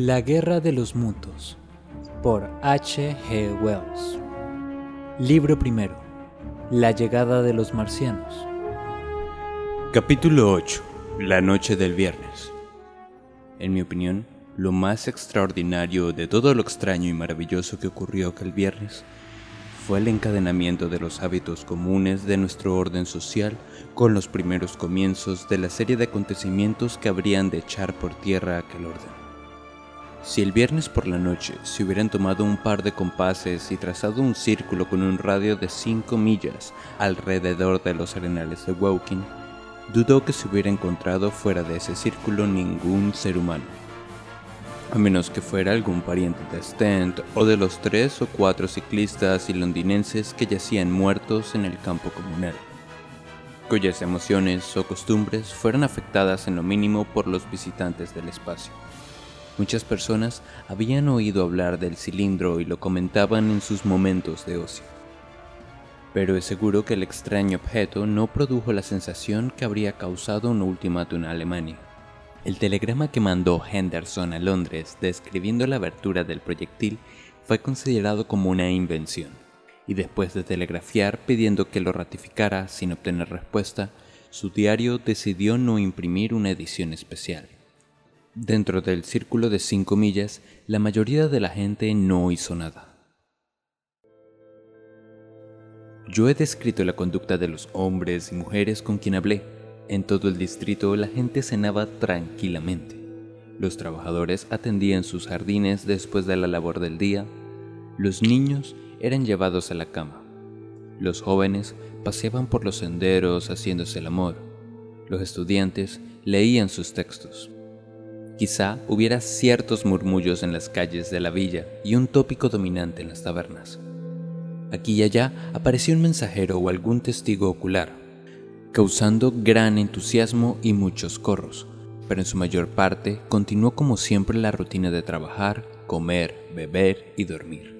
La Guerra de los Mutos por H. G. Wells. Libro primero. La llegada de los marcianos. Capítulo 8. La noche del viernes. En mi opinión, lo más extraordinario de todo lo extraño y maravilloso que ocurrió aquel viernes fue el encadenamiento de los hábitos comunes de nuestro orden social con los primeros comienzos de la serie de acontecimientos que habrían de echar por tierra aquel orden. Si el viernes por la noche se hubieran tomado un par de compases y trazado un círculo con un radio de 5 millas alrededor de los arenales de Woking, dudo que se hubiera encontrado fuera de ese círculo ningún ser humano a menos que fuera algún pariente de Stent o de los tres o cuatro ciclistas y londinenses que yacían muertos en el campo comunal, cuyas emociones o costumbres fueran afectadas en lo mínimo por los visitantes del espacio. Muchas personas habían oído hablar del cilindro y lo comentaban en sus momentos de ocio. Pero es seguro que el extraño objeto no produjo la sensación que habría causado un ultimátum en Alemania. El telegrama que mandó Henderson a Londres describiendo la abertura del proyectil fue considerado como una invención, y después de telegrafiar pidiendo que lo ratificara sin obtener respuesta, su diario decidió no imprimir una edición especial. Dentro del círculo de cinco millas, la mayoría de la gente no hizo nada. Yo he descrito la conducta de los hombres y mujeres con quien hablé, en todo el distrito la gente cenaba tranquilamente. Los trabajadores atendían sus jardines después de la labor del día. Los niños eran llevados a la cama. Los jóvenes paseaban por los senderos haciéndose el amor. Los estudiantes leían sus textos. Quizá hubiera ciertos murmullos en las calles de la villa y un tópico dominante en las tabernas. Aquí y allá apareció un mensajero o algún testigo ocular, causando gran entusiasmo y muchos corros, pero en su mayor parte continuó como siempre la rutina de trabajar, comer, beber y dormir.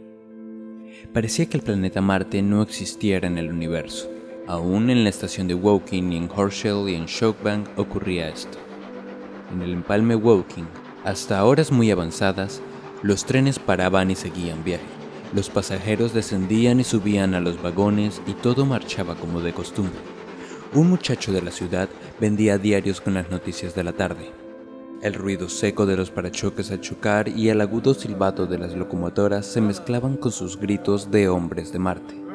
Parecía que el planeta Marte no existiera en el universo. Aún en la estación de Woking en Horshell y en Shokebank ocurría esto. En el empalme Woking, hasta horas muy avanzadas, los trenes paraban y seguían viaje. Los pasajeros descendían y subían a los vagones y todo marchaba como de costumbre un muchacho de la ciudad vendía diarios con las noticias de la tarde. El ruido seco de los parachoques al chocar y el agudo silbato de las locomotoras se mezclaban con sus gritos de hombres de Marte.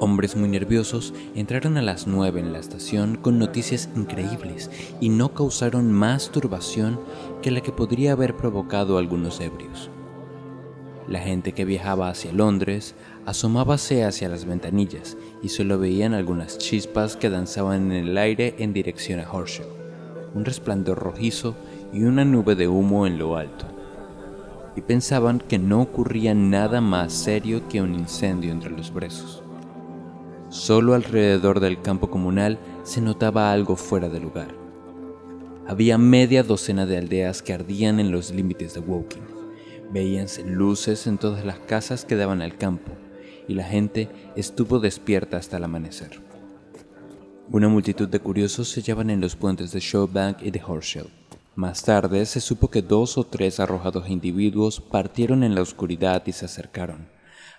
Hombres muy nerviosos entraron a las nueve en la estación con noticias increíbles y no causaron más turbación que la que podría haber provocado algunos ebrios. La gente que viajaba hacia Londres asomábase hacia las ventanillas y solo veían algunas chispas que danzaban en el aire en dirección a Horsham, un resplandor rojizo y una nube de humo en lo alto. Y pensaban que no ocurría nada más serio que un incendio entre los brezos. Solo alrededor del campo comunal se notaba algo fuera de lugar. Había media docena de aldeas que ardían en los límites de Woking Veíanse luces en todas las casas que daban al campo, y la gente estuvo despierta hasta el amanecer. Una multitud de curiosos se hallaban en los puentes de Showbank y de Horshell. Más tarde se supo que dos o tres arrojados individuos partieron en la oscuridad y se acercaron,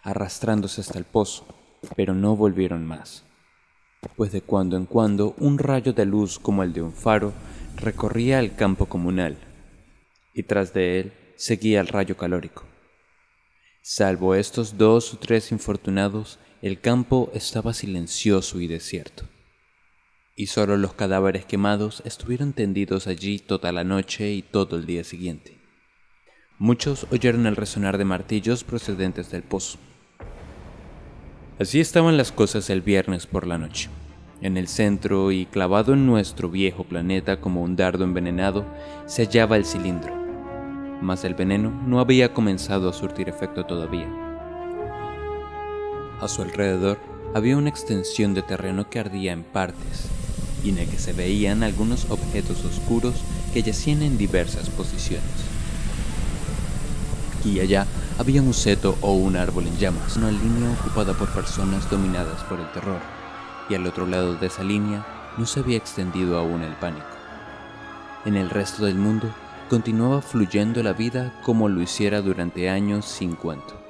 arrastrándose hasta el pozo, pero no volvieron más, pues de cuando en cuando un rayo de luz como el de un faro recorría el campo comunal, y tras de él seguía el rayo calórico. Salvo estos dos o tres infortunados, el campo estaba silencioso y desierto. Y solo los cadáveres quemados estuvieron tendidos allí toda la noche y todo el día siguiente. Muchos oyeron el resonar de martillos procedentes del pozo. Así estaban las cosas el viernes por la noche. En el centro y clavado en nuestro viejo planeta como un dardo envenenado se hallaba el cilindro mas el veneno no había comenzado a surtir efecto todavía. A su alrededor había una extensión de terreno que ardía en partes, y en el que se veían algunos objetos oscuros que yacían en diversas posiciones. Aquí y allá había un seto o un árbol en llamas, una línea ocupada por personas dominadas por el terror, y al otro lado de esa línea no se había extendido aún el pánico. En el resto del mundo continuaba fluyendo la vida como lo hiciera durante años sin cuento.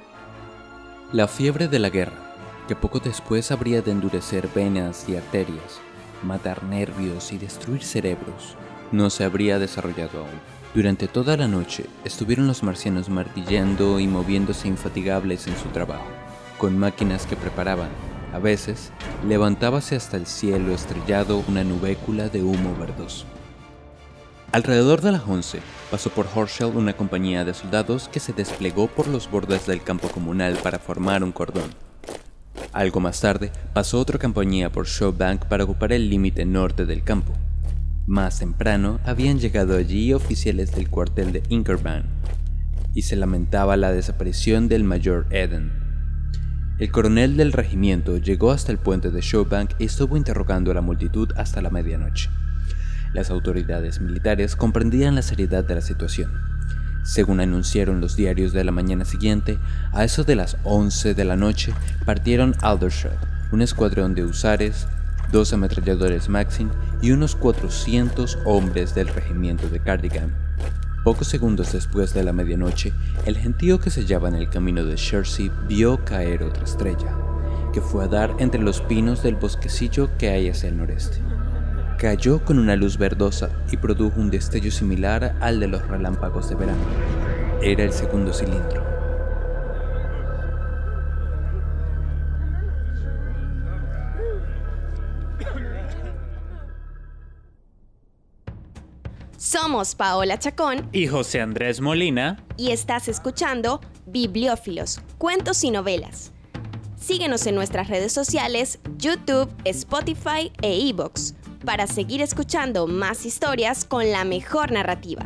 La fiebre de la guerra, que poco después habría de endurecer venas y arterias, matar nervios y destruir cerebros, no se habría desarrollado aún. Durante toda la noche estuvieron los marcianos martillando y moviéndose infatigables en su trabajo, con máquinas que preparaban, a veces, levantábase hasta el cielo estrellado una nubécula de humo verdoso. Alrededor de las 11 pasó por Horshell una compañía de soldados que se desplegó por los bordes del campo comunal para formar un cordón. Algo más tarde pasó otra compañía por Showbank para ocupar el límite norte del campo. Más temprano habían llegado allí oficiales del cuartel de Inkerman y se lamentaba la desaparición del mayor Eden. El coronel del regimiento llegó hasta el puente de Showbank y estuvo interrogando a la multitud hasta la medianoche. Las autoridades militares comprendían la seriedad de la situación. Según anunciaron los diarios de la mañana siguiente, a eso de las 11 de la noche partieron Aldershot, un escuadrón de husares, dos ametralladores Maxim y unos 400 hombres del regimiento de Cardigan. Pocos segundos después de la medianoche, el gentío que se hallaba en el camino de Chertsey vio caer otra estrella, que fue a dar entre los pinos del bosquecillo que hay hacia el noreste cayó con una luz verdosa y produjo un destello similar al de los relámpagos de verano. Era el segundo cilindro. Somos Paola Chacón y José Andrés Molina y estás escuchando Bibliófilos, Cuentos y Novelas. Síguenos en nuestras redes sociales, YouTube, Spotify e iBox para seguir escuchando más historias con la mejor narrativa.